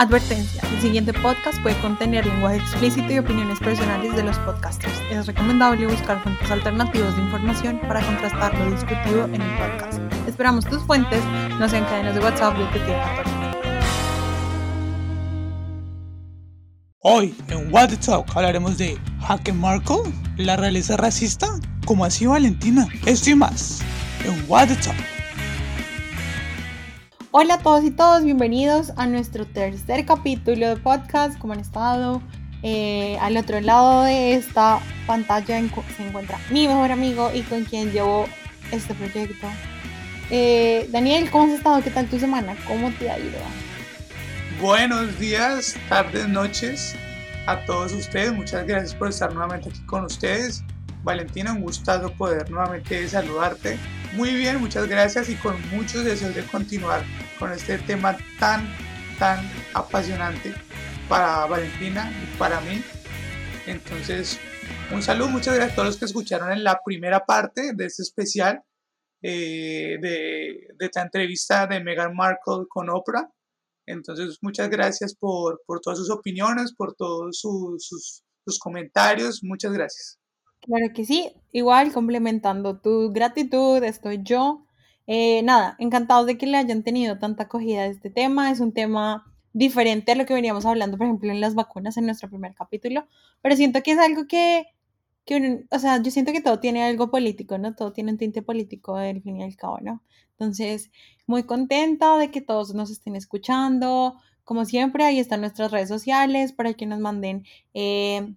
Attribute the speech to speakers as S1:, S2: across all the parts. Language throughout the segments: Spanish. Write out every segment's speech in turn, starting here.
S1: Advertencia, el siguiente podcast puede contener lenguaje explícito y opiniones personales de los podcasters. Es recomendable buscar fuentes alternativas de información para contrastar lo discutido en el podcast. Esperamos tus fuentes no sean cadenas de WhatsApp de tu
S2: Hoy en What hablaremos de Haken Markle, la realeza racista, como así Valentina, esto y más en What.
S1: Hola a todos y todos, bienvenidos a nuestro tercer capítulo de podcast. ¿Cómo han estado? Eh, al otro lado de esta pantalla se encuentra mi mejor amigo y con quien llevo este proyecto. Eh, Daniel, ¿cómo has estado? ¿Qué tal tu semana? ¿Cómo te ha ido?
S2: Buenos días, tardes, noches a todos ustedes. Muchas gracias por estar nuevamente aquí con ustedes. Valentina, un gustazo poder nuevamente saludarte. Muy bien, muchas gracias y con muchos deseos de continuar con este tema tan, tan apasionante para Valentina y para mí. Entonces, un saludo, muchas gracias a todos los que escucharon en la primera parte de este especial eh, de, de, esta entrevista de Meghan Markle con Oprah. Entonces, muchas gracias por, por todas sus opiniones, por todos sus, sus, sus comentarios. Muchas gracias.
S1: Claro que sí, igual complementando tu gratitud, estoy yo. Eh, nada, encantados de que le hayan tenido tanta acogida a este tema. Es un tema diferente a lo que veníamos hablando, por ejemplo, en las vacunas en nuestro primer capítulo, pero siento que es algo que, que o sea, yo siento que todo tiene algo político, ¿no? Todo tiene un tinte político del fin y al cabo, ¿no? Entonces, muy contenta de que todos nos estén escuchando. Como siempre, ahí están nuestras redes sociales para que nos manden eh,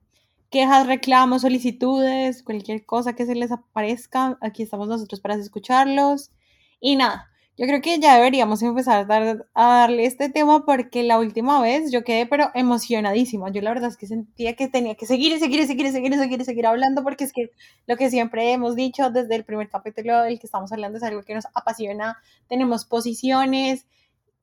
S1: quejas, reclamos, solicitudes, cualquier cosa que se les aparezca, aquí estamos nosotros para escucharlos. Y nada, yo creo que ya deberíamos empezar a, darle este tema porque la última vez yo quedé pero emocionadísima. Yo la verdad es que sentía que tenía que seguir y seguir y seguir y seguir y seguir y seguir hablando porque es que lo que siempre hemos dicho desde el primer capítulo del que estamos hablando es algo que nos apasiona. Tenemos posiciones,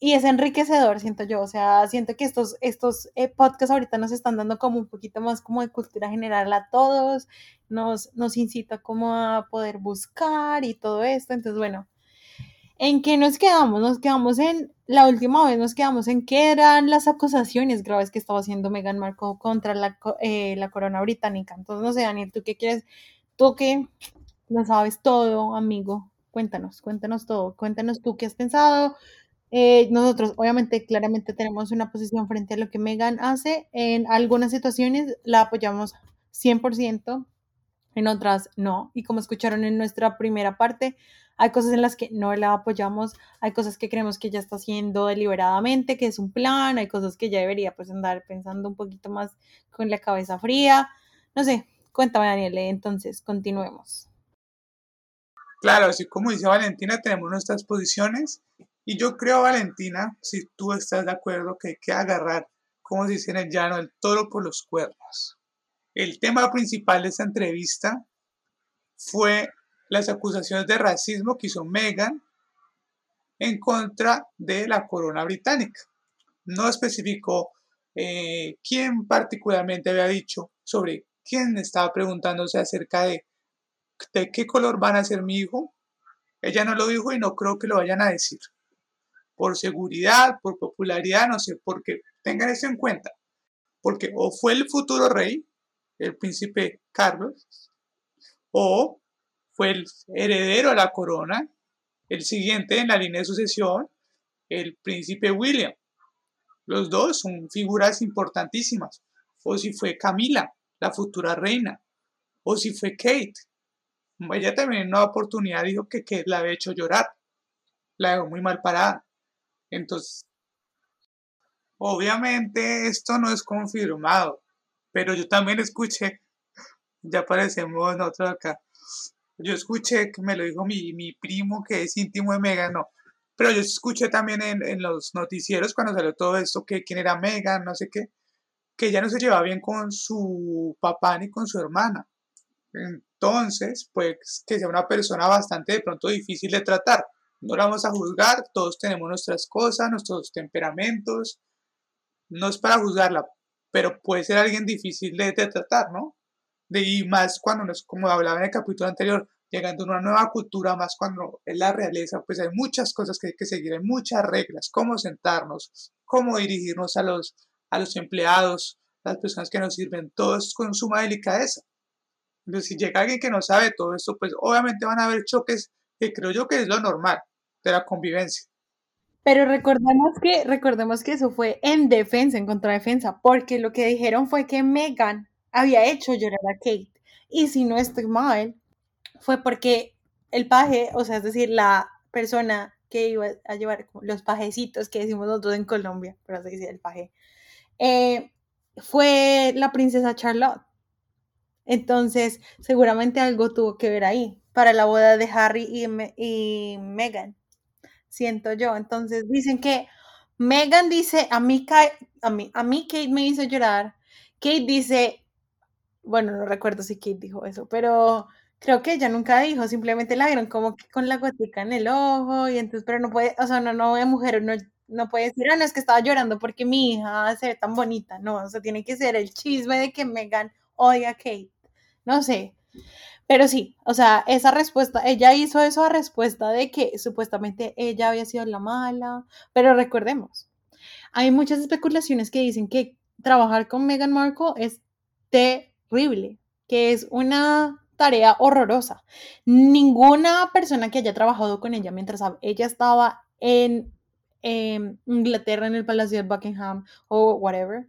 S1: y es enriquecedor, siento yo, o sea, siento que estos, estos eh, podcasts ahorita nos están dando como un poquito más como de cultura general a todos, nos, nos incita como a poder buscar y todo esto, entonces bueno, ¿en qué nos quedamos? Nos quedamos en, la última vez nos quedamos en qué eran las acusaciones graves que estaba haciendo Meghan Markle contra la, eh, la corona británica, entonces no sé, Daniel, ¿tú qué quieres? Tú que lo sabes todo, amigo, cuéntanos, cuéntanos todo, cuéntanos tú qué has pensado, eh, nosotros, obviamente, claramente tenemos una posición frente a lo que Megan hace. En algunas situaciones la apoyamos 100%, en otras no. Y como escucharon en nuestra primera parte, hay cosas en las que no la apoyamos, hay cosas que creemos que ella está haciendo deliberadamente, que es un plan, hay cosas que ya debería pues andar pensando un poquito más con la cabeza fría. No sé, cuéntame Daniele, entonces continuemos.
S2: Claro, así como dice Valentina, tenemos nuestras posiciones y yo creo, Valentina, si tú estás de acuerdo, que hay que agarrar, como se dice en el llano, el toro por los cuernos. El tema principal de esta entrevista fue las acusaciones de racismo que hizo Meghan en contra de la corona británica. No especificó eh, quién particularmente había dicho sobre quién estaba preguntándose acerca de, de qué color van a ser mi hijo. Ella no lo dijo y no creo que lo vayan a decir por seguridad, por popularidad, no sé, porque tengan eso en cuenta. Porque o fue el futuro rey, el príncipe Carlos, o fue el heredero a la corona, el siguiente en la línea de sucesión, el príncipe William. Los dos son figuras importantísimas. O si fue Camila, la futura reina, o si fue Kate. Ella también en una oportunidad dijo que Kate la había hecho llorar. La dejó muy mal parada. Entonces, obviamente esto no es confirmado, pero yo también escuché, ya parecemos nosotros acá, yo escuché que me lo dijo mi, mi primo que es íntimo de Megan, no, pero yo escuché también en, en, los noticieros cuando salió todo esto, que quién era Megan, no sé qué, que ella no se llevaba bien con su papá ni con su hermana. Entonces, pues que sea una persona bastante de pronto difícil de tratar no la vamos a juzgar, todos tenemos nuestras cosas, nuestros temperamentos. No es para juzgarla, pero puede ser alguien difícil de, tratar, ¿no? De, y más cuando, nos, como hablaba en el capítulo anterior, llegando a una nueva cultura, más cuando es la realeza, pues hay muchas cosas que hay que seguir, hay muchas reglas, cómo sentarnos, cómo dirigirnos a los, a los empleados, las personas que nos sirven, todo es con suma delicadeza. Entonces, si llega alguien que no sabe todo esto, pues obviamente van a haber choques que creo yo que es lo normal de la convivencia.
S1: Pero recordemos que, recordemos que eso fue en defensa, en contradefensa, porque lo que dijeron fue que Megan había hecho llorar a Kate. Y si no estoy mal, fue porque el paje, o sea, es decir, la persona que iba a llevar los pajecitos que decimos nosotros en Colombia, pero se dice el paje, eh, fue la princesa Charlotte. Entonces, seguramente algo tuvo que ver ahí para la boda de Harry y, y Meghan, siento yo. Entonces, dicen que Meghan dice, a mí, a, mí, a mí Kate me hizo llorar. Kate dice, bueno, no recuerdo si Kate dijo eso, pero creo que ella nunca dijo, simplemente la vieron como que con la gotica en el ojo y entonces, pero no puede, o sea, no, no, mujer no, no puede decir, ah, no, es que estaba llorando porque mi hija se ve tan bonita, no, o sea, tiene que ser el chisme de que Megan odia a Kate, no sé, pero sí, o sea, esa respuesta, ella hizo eso a respuesta de que supuestamente ella había sido la mala, pero recordemos, hay muchas especulaciones que dicen que trabajar con Meghan Markle es terrible, que es una tarea horrorosa. Ninguna persona que haya trabajado con ella mientras ella estaba en Inglaterra, en el Palacio de Buckingham o whatever,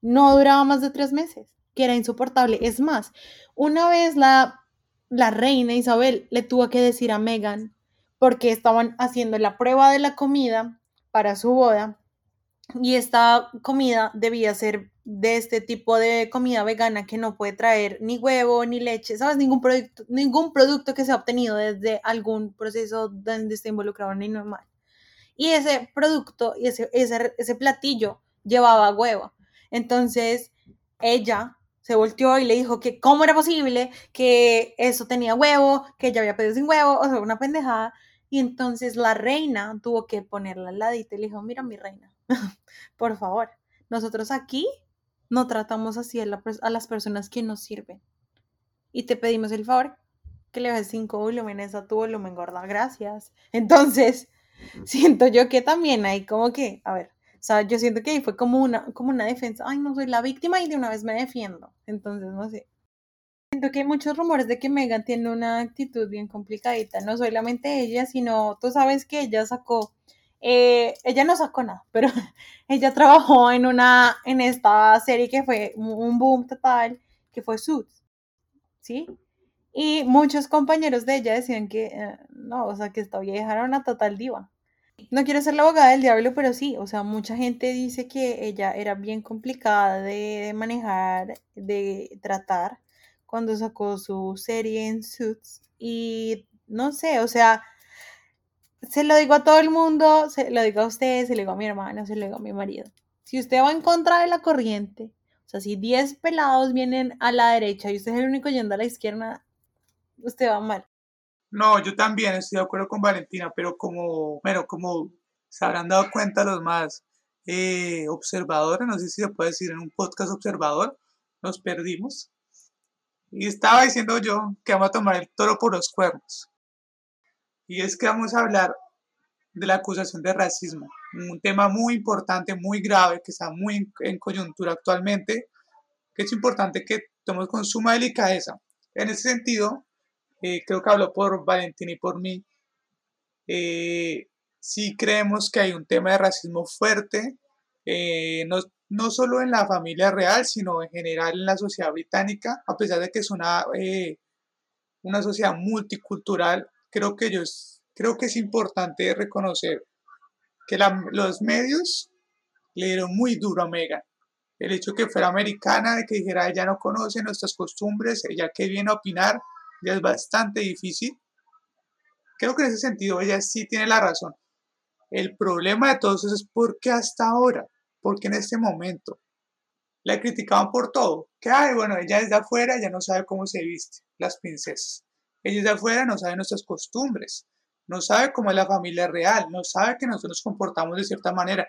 S1: no duraba más de tres meses, que era insoportable. Es más, una vez la, la reina Isabel le tuvo que decir a Meghan, porque estaban haciendo la prueba de la comida para su boda, y esta comida debía ser de este tipo de comida vegana que no puede traer ni huevo ni leche, ¿sabes? Ningún producto, ningún producto que sea obtenido desde algún proceso donde esté involucrado en animal. Y ese producto y ese, ese, ese platillo llevaba huevo. Entonces ella se volteó y le dijo que cómo era posible que eso tenía huevo, que ella había pedido sin huevo, o sea, una pendejada. Y entonces la reina tuvo que ponerla al ladito y le dijo, mira mi reina, por favor, nosotros aquí no tratamos así a, las personas que nos sirven. Y te pedimos el favor que le bajes cinco volúmenes a tu volumen gorda. Gracias. Entonces, siento yo que también hay como que, a ver, sea, yo siento que ahí fue como una, como una defensa. Ay, no soy la víctima y de una vez me defiendo. Entonces, no sé. Siento que hay muchos rumores de que Megan tiene una actitud bien complicadita. No solamente ella, sino tú sabes que ella sacó eh, ella no sacó nada, pero ella trabajó en una, en esta serie que fue un boom total, que fue Suits, ¿sí? Y muchos compañeros de ella decían que, eh, no, o sea, que esta vieja era una total diva. No quiero ser la abogada del diablo, pero sí, o sea, mucha gente dice que ella era bien complicada de manejar, de tratar, cuando sacó su serie en Suits. Y no sé, o sea, se lo digo a todo el mundo, se lo digo a usted, se lo digo a mi hermano, se lo digo a mi marido. Si usted va en contra de la corriente, o sea, si 10 pelados vienen a la derecha y usted es el único yendo a la izquierda, usted va mal.
S2: No, yo también estoy de acuerdo con Valentina, pero como, bueno, como se habrán dado cuenta los más eh, observadores, no sé si se puede decir en un podcast observador, nos perdimos. Y estaba diciendo yo que vamos a tomar el toro por los cuernos. Y es que vamos a hablar de la acusación de racismo, un tema muy importante, muy grave, que está muy en, coyuntura actualmente, que es importante que tomemos con suma delicadeza. En ese sentido, eh, creo que hablo por Valentín y por mí, eh, sí creemos que hay un tema de racismo fuerte, eh, no, no, solo en la familia real, sino en general en la sociedad británica, a pesar de que es una, una sociedad multicultural, creo que ellos, creo que es importante reconocer que los medios le dieron muy duro a Megan. El hecho que fuera americana, de que dijera ella no conoce nuestras costumbres, ella que viene a opinar, ya es bastante difícil. Creo que en ese sentido ella sí tiene la razón. El problema de todos es por qué hasta ahora, porque en este momento la criticaban por todo. Que, ay, bueno, ella desde afuera ya no sabe cómo se viste, las princesas. Ellos de afuera no saben nuestras costumbres, no saben cómo es la familia real, no saben que nosotros nos comportamos de cierta manera.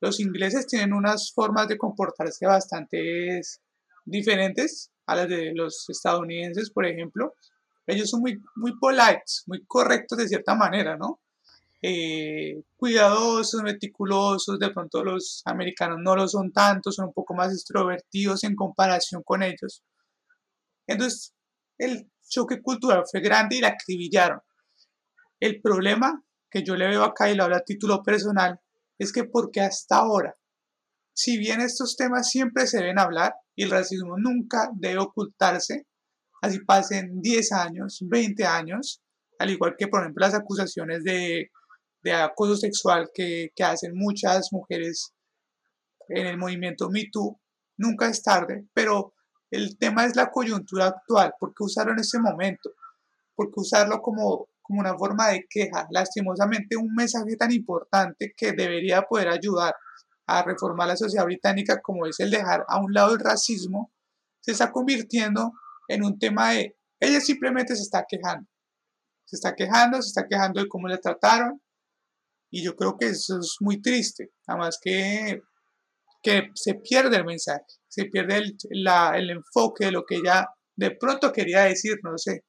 S2: Los ingleses tienen unas formas de comportarse bastante diferentes a las de los estadounidenses, por ejemplo. ellos son muy, muy polites, muy correctos de cierta manera, ¿no? Eh, cuidadosos, meticulosos, de pronto los americanos no lo son tanto, son un poco más extrovertidos en comparación con ellos. Entonces, el choque cultural fue grande y la acribillaron. El problema que yo le veo acá y lo hablo a título personal es que porque hasta ahora, si bien estos temas siempre se deben hablar y el racismo nunca debe ocultarse, así pasen 10 años, 20 años, al igual que por ejemplo las acusaciones de, acoso sexual que, hacen muchas mujeres en el movimiento MeToo, nunca es tarde, pero el tema es la coyuntura actual. ¿Por qué usarlo en ese momento? ¿Por qué usarlo como una forma de queja? Lastimosamente, un mensaje tan importante que debería poder ayudar a reformar la sociedad británica, como es el dejar a un lado el racismo, se está convirtiendo en un tema de ella simplemente se está quejando. Se está quejando, se está quejando de cómo le trataron. Y yo creo que eso es muy triste. Además que, que se pierde el mensaje se pierde el, el enfoque de lo que ella de pronto quería decir, no sé.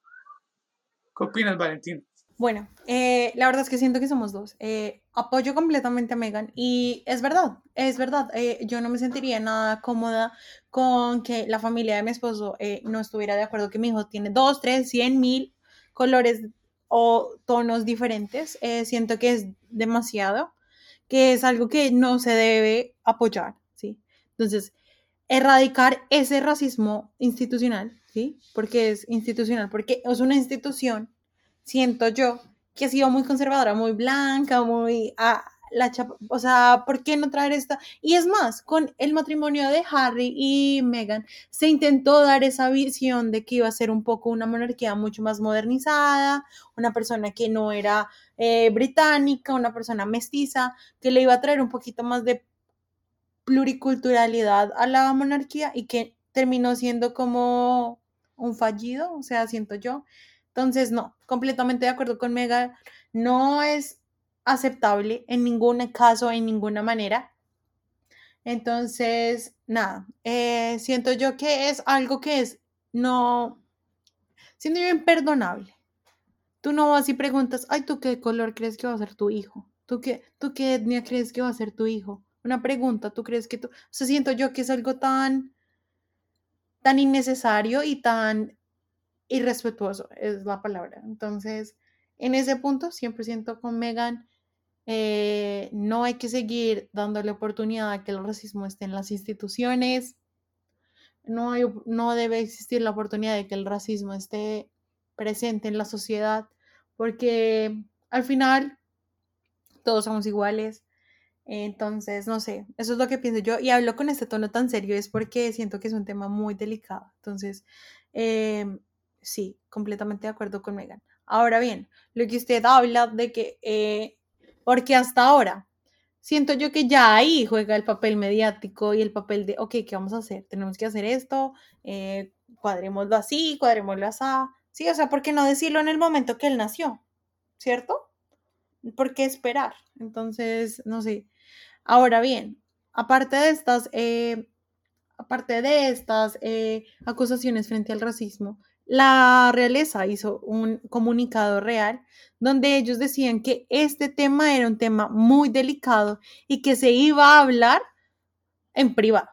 S2: ¿Qué opinas, Valentín?
S1: Bueno, eh, la verdad es que siento que somos dos. Eh, apoyo completamente a Megan y es verdad, es verdad. Eh, yo no me sentiría nada cómoda con que la familia de mi esposo no estuviera de acuerdo que mi hijo tiene dos, tres, cien mil colores o tonos diferentes. siento que es demasiado, que es algo que no se debe apoyar, ¿sí? Entonces, erradicar ese racismo institucional, ¿sí? Porque es institucional, porque es una institución, siento yo, que ha sido muy conservadora, muy blanca, muy... Ah, la o sea, ¿por qué no traer esta? Y es más, con el matrimonio de Harry y Meghan se intentó dar esa visión de que iba a ser un poco una monarquía mucho más modernizada, una persona que no era eh, británica, una persona mestiza, que le iba a traer un poquito más de pluriculturalidad a la monarquía y que terminó siendo como un fallido, o sea, siento yo. Entonces, no, completamente de acuerdo con Mega, no es aceptable en ningún caso, en ninguna manera. Entonces, nada, eh, siento yo que es algo que es, no, siento yo imperdonable. Tú no vas y preguntas, ay, ¿tú qué color crees que va a ser tu hijo? ¿Tú qué, tú qué etnia crees que va a ser tu hijo? Una pregunta, ¿tú crees que tú, o sea, siento yo que es algo tan, tan innecesario y tan irrespetuoso, es la palabra. Entonces, en ese punto, siempre siento con Megan, eh, no hay que seguir dándole oportunidad a que el racismo esté en las instituciones. No, hay, no debe existir la oportunidad de que el racismo esté presente en la sociedad, porque al final todos somos iguales, entonces, no sé, eso es lo que pienso yo y hablo con este tono tan serio es porque siento que es un tema muy delicado. Entonces, em, sí, completamente de acuerdo con Megan. Ahora bien, lo que usted habla de que, eh, porque hasta ahora, siento yo que ya ahí juega el papel mediático y el papel de, ok, ¿qué vamos a hacer? Tenemos que hacer esto, eh, cuadrémoslo así, cuadrémoslo así. Sí, o sea, ¿por qué no decirlo en el momento que él nació? ¿Cierto? ¿Por qué esperar? Entonces, no sé. Ahora bien, aparte de estas, eh, aparte de estas eh, acusaciones frente al racismo, la realeza hizo un comunicado real donde ellos decían que este tema era un tema muy delicado y que se iba a hablar en privado.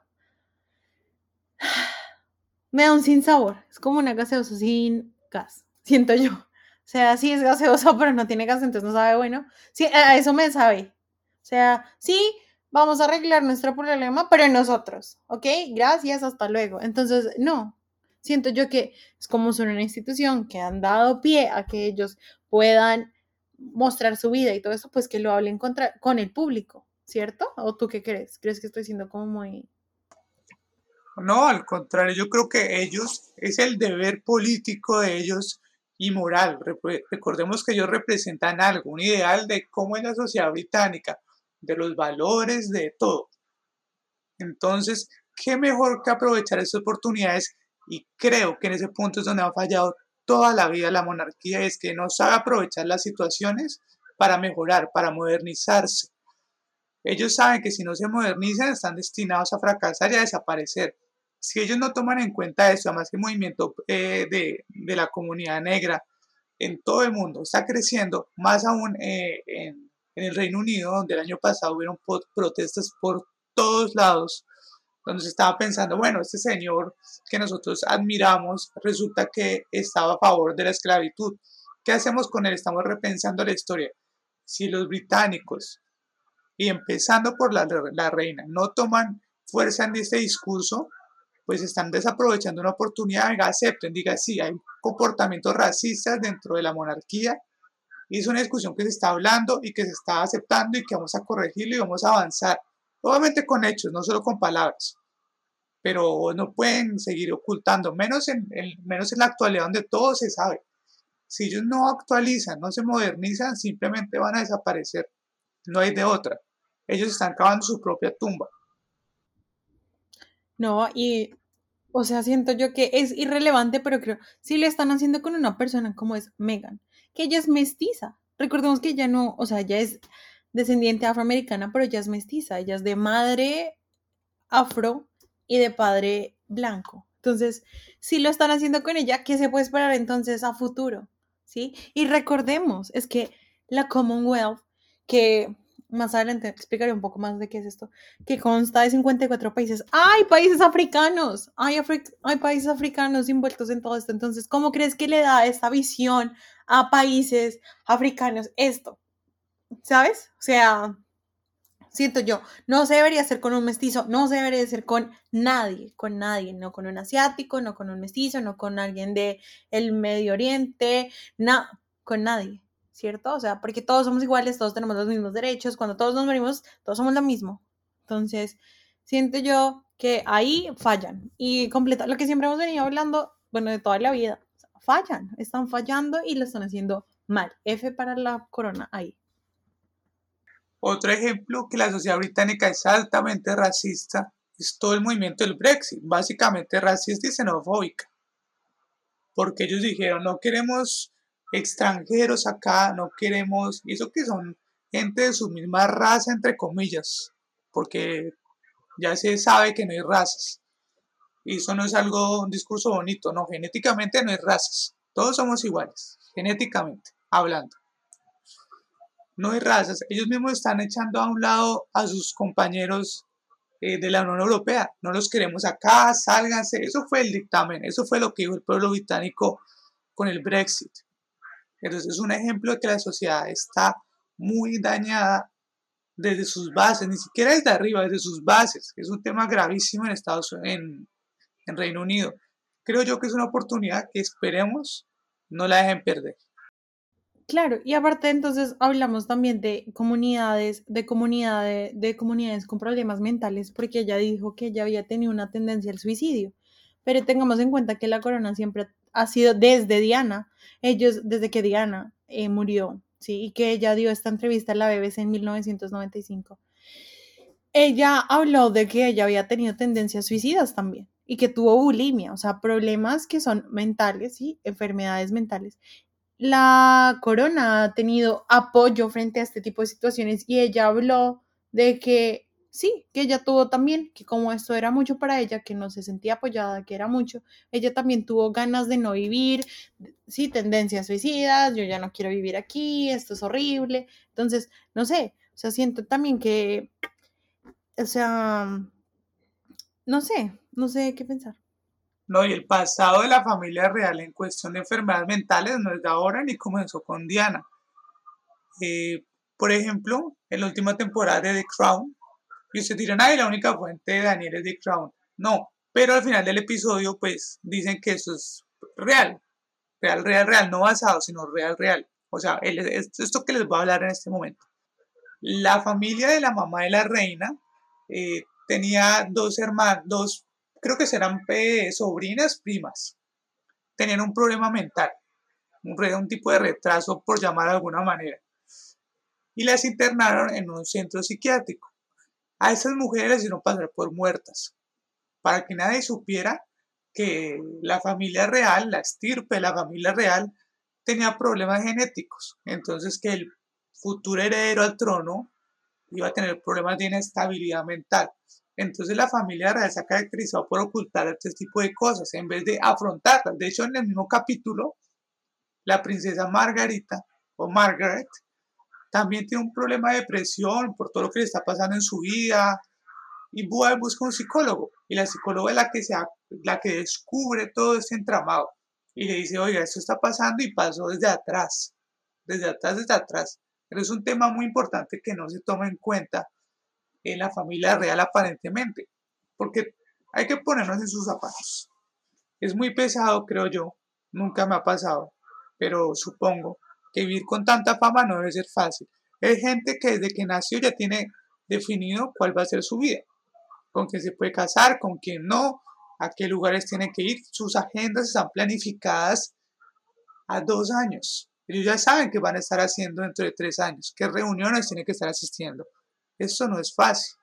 S1: Me da un sinsabor, es como una gaseosa sin gas, siento yo. O sea, sí es gaseosa, pero no tiene gas, entonces no sabe bueno. Sí, a eso me sabe. O sea, sí, vamos a arreglar nuestro problema, pero nosotros, ¿ok? Gracias, hasta luego. Entonces, no, siento yo que es como son una institución que han dado pie a que ellos puedan mostrar su vida y todo eso, pues que lo hablen contra, con el público, ¿cierto? ¿O tú qué crees? ¿Crees que estoy siendo como muy...
S2: No, al contrario, yo creo que ellos, es el deber político de ellos y moral. Recordemos que ellos representan algo, un ideal de cómo es la sociedad británica, de los valores, de todo. Entonces, ¿qué mejor que aprovechar esas oportunidades? Y creo que en ese punto es donde ha fallado toda la vida la monarquía, es que no sabe aprovechar las situaciones para mejorar, para modernizarse. Ellos saben que si no se modernizan están destinados a fracasar y a desaparecer. Si ellos no toman en cuenta eso, además el movimiento eh, de, de, la comunidad negra en todo el mundo está creciendo, más aún eh, en, en, el Reino Unido, donde el año pasado hubieron protestas por todos lados, donde se estaba pensando, bueno, este señor que nosotros admiramos resulta que estaba a favor de la esclavitud. ¿Qué hacemos con él? Estamos repensando la historia. Si los británicos, y empezando por la, la reina, no toman fuerza en este discurso, pues están desaprovechando una oportunidad, venga, acepten, diga, sí, hay comportamientos racistas dentro de la monarquía, y es una discusión que se está hablando y que se está aceptando y que vamos a corregirlo y vamos a avanzar. Obviamente con hechos, no solo con palabras. Pero no pueden seguir ocultando, menos en, menos en la actualidad donde todo se sabe. Si ellos no actualizan, no se modernizan, simplemente van a desaparecer. No hay de otra. Ellos están cavando su propia tumba.
S1: No, y, o sea, siento yo que es irrelevante, pero creo, si lo están haciendo con una persona como es Megan, que ella es mestiza. Recordemos que ella no, o sea, ella es descendiente afroamericana, pero ella es mestiza, ella es de madre afro y de padre blanco. Entonces, si lo están haciendo con ella, ¿qué se puede esperar entonces a futuro? ¿Sí? Y recordemos, es que la Commonwealth, que más adelante explicaré un poco más de qué es esto, que consta de 54 países. ¡Hay países africanos! Hay, hay países africanos envueltos en todo esto. Entonces, ¿cómo crees que le da esta visión a países africanos esto? ¿Sabes? O sea, siento yo, no se debería hacer con un mestizo, no se debería hacer con nadie, con nadie, no con un asiático, no con un mestizo, no con alguien de el Medio Oriente, no, con nadie, ¿cierto? O sea, porque todos somos iguales, todos tenemos los mismos derechos, cuando todos nos morimos, todos somos lo mismo. Entonces, siento yo que ahí fallan y completa lo que siempre hemos venido hablando, bueno, de toda la vida, fallan, están fallando y lo están haciendo mal. F para la corona ahí.
S2: Otro ejemplo que la sociedad británica es altamente racista es todo el movimiento del Brexit, básicamente racista y xenofóbica. Porque ellos dijeron, no queremos extranjeros acá, no queremos, y eso que son gente de su misma raza, entre comillas, porque ya se sabe que no hay razas. Y eso no es algo, un discurso bonito, no, genéticamente no hay razas, todos somos iguales, genéticamente hablando no hay razas, ellos mismos están echando a un lado a sus compañeros eh, de la Unión Europea, no los queremos acá, sálganse, eso fue el dictamen, eso fue lo que dijo el pueblo británico con el Brexit. Entonces es un ejemplo de que la sociedad está muy dañada desde sus bases, ni siquiera desde arriba, desde sus bases. Es un tema gravísimo en Estados en, en Reino Unido. Creo yo que es una oportunidad que esperemos no la dejen perder.
S1: Claro, y aparte entonces hablamos también de comunidades, de comunidades, de comunidades con problemas mentales, porque ella dijo que ella había tenido una tendencia al suicidio. Pero tengamos en cuenta que la corona siempre ha sido desde Diana, ellos desde que Diana eh, murió, sí, y que ella dio esta entrevista a la BBC en 1995. Ella habló de que ella había tenido tendencias suicidas también y que tuvo bulimia, o sea, problemas que son mentales, sí, enfermedades mentales la corona ha tenido apoyo frente a este tipo de situaciones y ella habló de que sí, que ella tuvo también, que como esto era mucho para ella, que no se sentía apoyada, que era mucho, ella también tuvo ganas de no vivir, sí, tendencias suicidas, yo ya no quiero vivir aquí, esto es horrible. Entonces, no sé, o sea, siento también que, o sea, no sé, no sé qué pensar.
S2: No, y el pasado de la familia real en cuestión de enfermedades mentales no es de ahora ni comenzó con Diana. Eh, por ejemplo, en la última temporada de The Crown, y usted dirán, ay, la única fuente de Daniel es The Crown. No, pero al final del episodio, pues dicen que eso es real. Real, real, real, no basado, sino real, real. O sea, esto que les voy a hablar en este momento. La familia de la mamá de la reina eh, tenía dos hermanos, dos creo que serán sobrinas, primas, tenían un problema mental, un, tipo de retraso por llamar de alguna manera, y las internaron en un centro psiquiátrico. A esas mujeres hicieron pasar por muertas, para que nadie supiera que la familia real, la estirpe de la familia real, tenía problemas genéticos. Entonces que el futuro heredero al trono iba a tener problemas de inestabilidad mental. Entonces la familia real se ha caracterizado por ocultar este tipo de cosas en vez de afrontarlas. De hecho, en el mismo capítulo, la princesa Margarita o Margaret también tiene un problema de depresión por todo lo que le está pasando en su vida y busca un psicólogo y la psicóloga es la que, se, la que descubre todo este entramado y le dice, oiga, esto está pasando y pasó desde atrás, desde atrás, desde atrás. Pero es un tema muy importante que no se toma en cuenta en la familia real aparentemente, porque hay que ponernos en sus zapatos. Es muy pesado, creo yo, nunca me ha pasado, pero supongo que vivir con tanta fama no debe ser fácil. Hay gente que desde que nació ya tiene definido cuál va a ser su vida, con quién se puede casar, con quién no, a qué lugares tiene que ir. Sus agendas están planificadas a dos años. Ellos ya saben qué van a estar haciendo dentro de tres años, qué reuniones tienen que estar asistiendo. Eso no es fácil.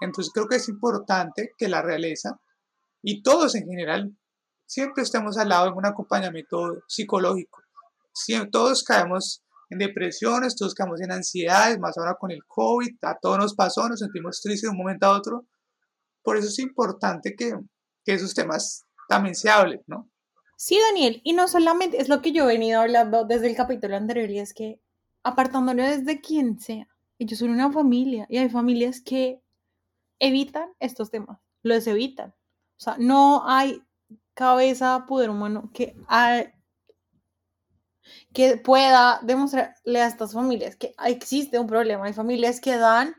S2: Entonces creo que es importante que la realeza y todos en general siempre estemos al lado en un acompañamiento psicológico todos caemos en depresiones, todos caemos en ansiedades, más ahora con el COVID, a todos nos pasó, nos sentimos tristes de un momento a otro. Por eso es importante que, que esos temas también se hablen, ¿no?
S1: Sí, Daniel, y no solamente es lo que yo he venido hablando desde el capítulo anterior, y es que apartándolo desde quien sea, ellos son una familia, y hay familias que evitan estos temas, los evitan. O sea, no hay cabeza, poder humano que que pueda demostrarle a estas familias que existe un problema. Hay familias que dan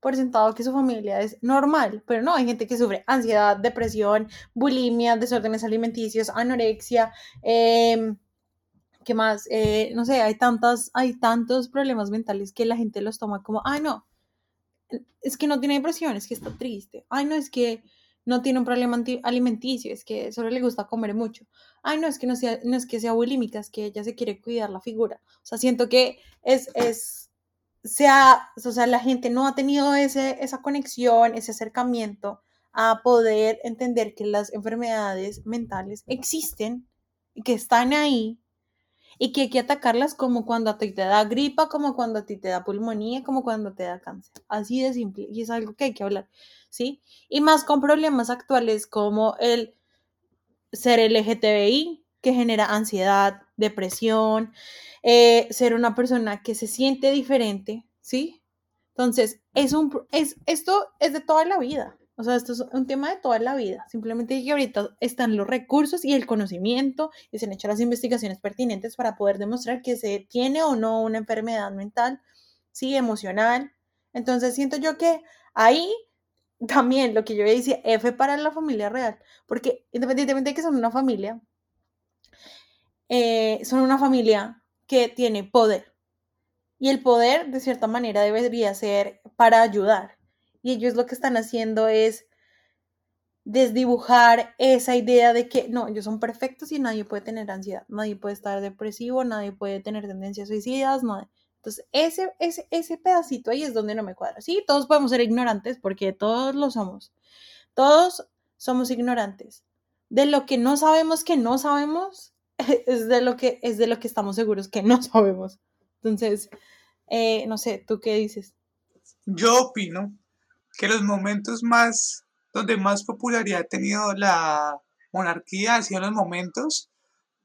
S1: por sentado que su familia es normal, pero no, hay gente que sufre ansiedad, depresión, bulimia, desórdenes alimenticios, anorexia, eh, ¿qué más? Eh, no sé, hay, tantas, hay tantos problemas mentales que la gente los toma como, ay no, es que no tiene depresión, es que está triste, ay no, es que no tiene un problema alimenticio, es que solo le gusta comer mucho. Ay, no, es que no, sea, no es que sea bulímica, es que ella se quiere cuidar la figura. O sea, siento que es, es, sea, o sea, la gente no ha tenido ese, esa conexión, ese acercamiento a poder entender que las enfermedades mentales existen y que están ahí y que hay que atacarlas como cuando a ti te da gripa, como cuando a ti te da pulmonía, como cuando te da cáncer. Así de simple. Y es algo que hay que hablar. ¿sí? Y más con problemas actuales como el ser LGTBI, que genera ansiedad, depresión, eh, ser una persona que se siente diferente, ¿sí? Entonces, es un, es, esto es de toda la vida. O sea, esto es un tema de toda la vida. Simplemente que ahorita están los recursos y el conocimiento y se han hecho las investigaciones pertinentes para poder demostrar que se tiene o no una enfermedad mental, sí, emocional. Entonces, siento yo que ahí también lo que yo decía, F para la familia real, porque independientemente de que son una familia, eh, son una familia que tiene poder. Y el poder, de cierta manera, debería ser para ayudar. Y ellos lo que están haciendo es desdibujar esa idea de que no, ellos son perfectos y nadie puede tener ansiedad, nadie puede estar depresivo, nadie puede tener tendencias suicidas, nadie. Entonces, ese, ese, ese pedacito ahí es donde no me cuadra. Sí, todos podemos ser ignorantes porque todos lo somos. Todos somos ignorantes. De lo que no sabemos que no sabemos, es de lo que, es de lo que estamos seguros que no sabemos. Entonces, eh, no sé, ¿tú qué dices?
S2: Yo opino que los momentos más, donde más popularidad ha tenido la monarquía han sido los momentos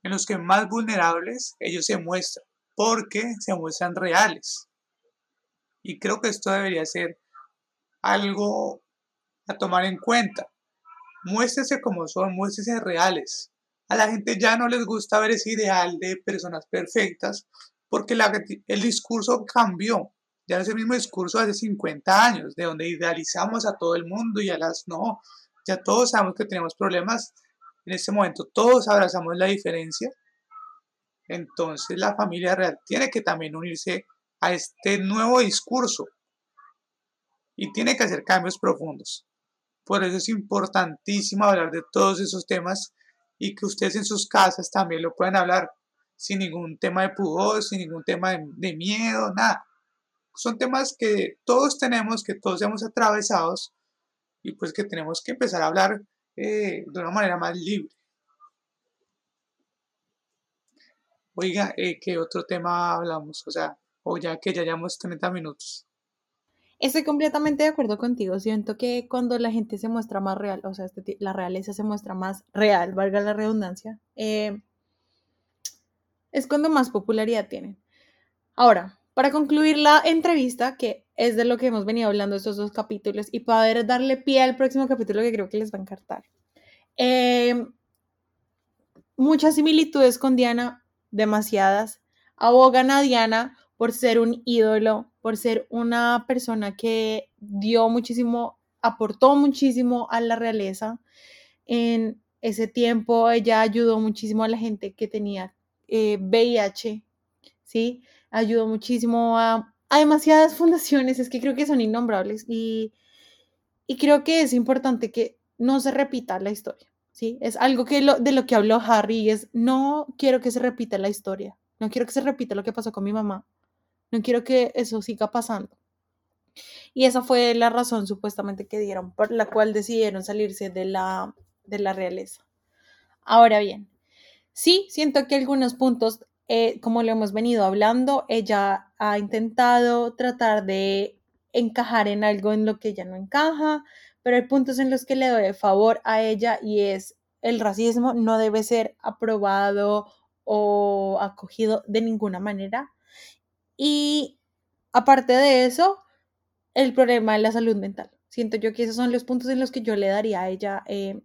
S2: en los que más vulnerables ellos se muestran porque se muestran reales. Y creo que esto debería ser algo a tomar en cuenta. Muéstrese como son, muéstrese reales. A la gente ya no les gusta ver ese ideal de personas perfectas porque el discurso cambió. Ya no es el mismo discurso hace 50 años, de donde idealizamos a todo el mundo y a las no. Ya todos sabemos que tenemos problemas. En este momento todos abrazamos la diferencia entonces la familia real tiene que también unirse a este nuevo discurso y tiene que hacer cambios profundos. Por eso es importantísimo hablar de todos esos temas y que ustedes en sus casas también lo puedan hablar sin ningún tema de pudor, sin ningún tema de, miedo, nada. Son temas que todos tenemos, que todos hemos atravesados y pues que tenemos que empezar a hablar eh, de una manera más libre. Oiga, eh, ¿qué otro tema hablamos? O sea, o ya que ya llevamos 30 minutos.
S1: Estoy completamente de acuerdo contigo. Siento que cuando la gente se muestra más real, o sea, este la realeza se muestra más real, valga la redundancia, eh, es cuando más popularidad tienen. Ahora, para concluir la entrevista, que es de lo que hemos venido hablando estos dos capítulos, y para darle pie al próximo capítulo que creo que les va a encantar. Eh, muchas similitudes con Diana, demasiadas. Abogan a Diana por ser un ídolo, por ser una persona que dio muchísimo, aportó muchísimo a la realeza. En ese tiempo ella ayudó muchísimo a la gente que tenía VIH, eh, ¿sí? Ayudó muchísimo a, demasiadas fundaciones, es que creo que son innombrables y, y creo que es importante que no se repita la historia. ¿sí? Es algo que de lo que habló Harry, es no quiero que se repita la historia, no quiero que se repita lo que pasó con mi mamá, no quiero que eso siga pasando. Y esa fue la razón supuestamente que dieron, por la cual decidieron salirse de la, de la realeza. Ahora bien, sí, siento que algunos puntos, eh, como lo hemos venido hablando, ella ha intentado tratar de encajar en algo en lo que ella no encaja, pero hay puntos en los que le doy favor a ella y es el racismo no debe ser aprobado o acogido de ninguna manera. Y aparte de eso, el problema de la salud mental. Siento yo que esos son los puntos en los que yo le daría a ella eh,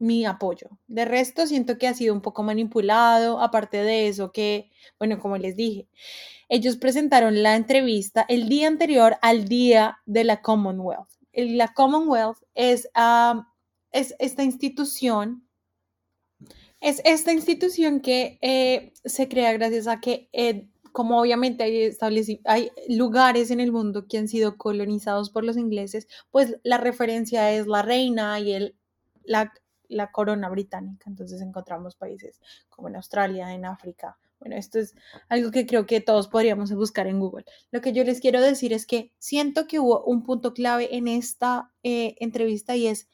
S1: mi apoyo. De resto, siento que ha sido un poco manipulado, aparte de eso que, bueno, como les dije, ellos presentaron la entrevista el día anterior al día de la Commonwealth la Commonwealth es, es esta institución, es esta institución que eh, se crea gracias a que, eh, como obviamente hay, hay lugares en el mundo que han sido colonizados por los ingleses, pues la referencia es la reina y el, la, la corona británica. Entonces encontramos países como en Australia, en África, bueno, esto es algo que creo que todos podríamos buscar en Google. Lo que yo les quiero decir es que siento que hubo un punto clave en esta eh, entrevista y es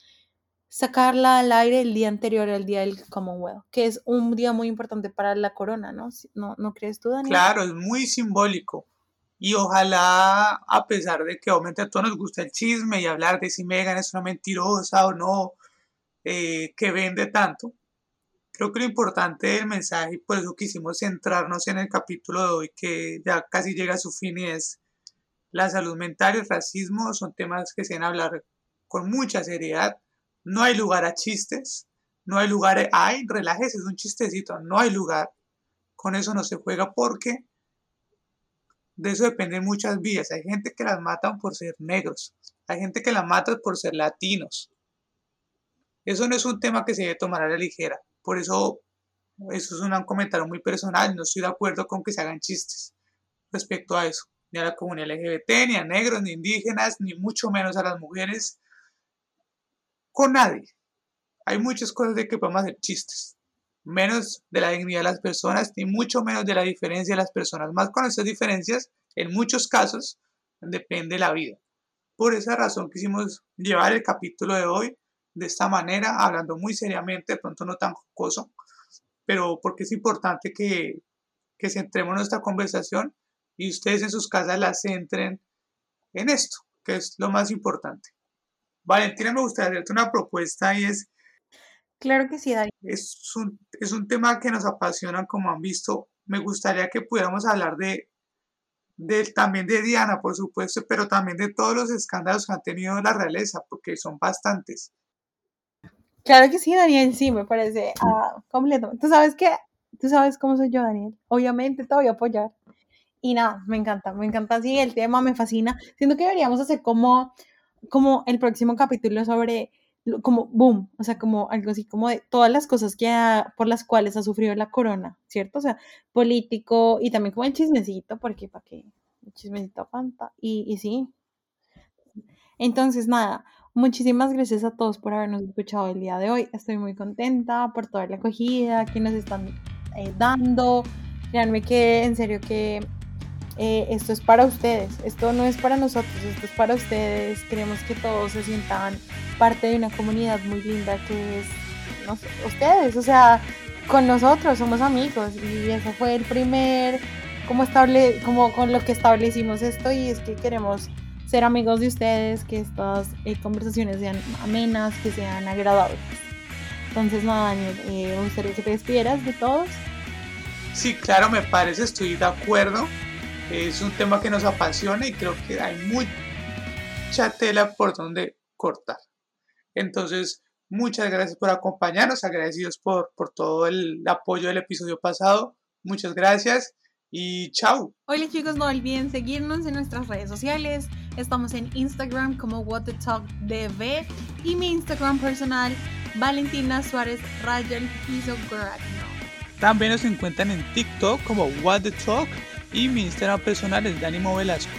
S1: sacarla al aire el día anterior al día del Commonwealth, que es un día muy importante para la corona, ¿no? ¿No, ¿no crees tú, Daniel?
S2: Claro, es muy simbólico. Y ojalá, a pesar de que obviamente a todos nos gusta el chisme y hablar de si Megan es una mentirosa o no, eh, que vende tanto, Creo que lo importante del mensaje, y por eso quisimos centrarnos en el capítulo de hoy, que ya casi llega a su fin, y es la salud mental y el racismo, son temas que se deben hablar con mucha seriedad. No hay lugar a chistes, no hay lugar, a, ay, relájese, es un chistecito, no hay lugar. Con eso no se juega porque de eso dependen muchas vías. Hay gente que las matan por ser negros, hay gente que las mata por ser latinos. Eso no es un tema que se debe tomar a la ligera. Por eso, eso es un comentario muy personal. No estoy de acuerdo con que se hagan chistes respecto a eso. Ni a la comunidad LGBT, ni a negros, ni indígenas, ni mucho menos a las mujeres. Con nadie. Hay muchas cosas de que podemos hacer chistes. Menos de la dignidad de las personas, ni mucho menos de la diferencia de las personas. Más con esas diferencias, en muchos casos, depende la vida. Por esa razón quisimos llevar el capítulo de hoy de esta manera, hablando muy seriamente, de pronto no tan jocoso, pero porque es importante que, que centremos nuestra conversación y ustedes en sus casas la centren en esto, que es lo más importante. Valentina, me gustaría hacerte una propuesta y es...
S1: Claro que sí, Dani.
S2: Es un, es un tema que nos apasiona, como han visto. Me gustaría que pudiéramos hablar de, de, también de Diana, por supuesto, pero también de todos los escándalos que han tenido la realeza, porque son bastantes.
S1: Claro que sí, Daniel, sí, me parece ah, completo. Tú sabes que, tú sabes cómo soy yo, Daniel. Obviamente te voy a apoyar. Y nada, me encanta, me encanta, sí, el tema me fascina. Siento que deberíamos hacer como, como el próximo capítulo sobre, como, boom, o sea, como algo así, como de todas las cosas que por las cuales ha sufrido la corona, ¿cierto? O sea, político y también como el chismecito, porque para qué, el chismecito falta. Y, y sí. Entonces, nada, Muchísimas gracias a todos por habernos escuchado el día de hoy. Estoy muy contenta por toda la acogida que nos están eh, dando. Créanme que en serio que eh, esto es para ustedes. Esto no es para nosotros, esto es para ustedes. Queremos que todos se sientan parte de una comunidad muy linda que es ustedes. O sea, con nosotros somos amigos y eso fue el primer como estable como con lo que establecimos esto y es que queremos ser amigos de ustedes, que estas eh, conversaciones sean amenas, que sean agradables. Entonces, nada, Daniel, eh, me gustaría que te despidieras de todos.
S2: Sí, claro, me parece, estoy de acuerdo. Es un tema que nos apasiona y creo que hay mucha tela por donde cortar. Entonces, muchas gracias por acompañarnos, agradecidos por, por todo el apoyo del episodio pasado. Muchas gracias y chao.
S1: Hola chicos, no olviden seguirnos en nuestras redes sociales. Estamos en Instagram como What y mi Instagram personal Valentina Suárez Rayel Piso
S2: También nos encuentran en TikTok como What the Talk y mi Instagram personal es Dani Velasco.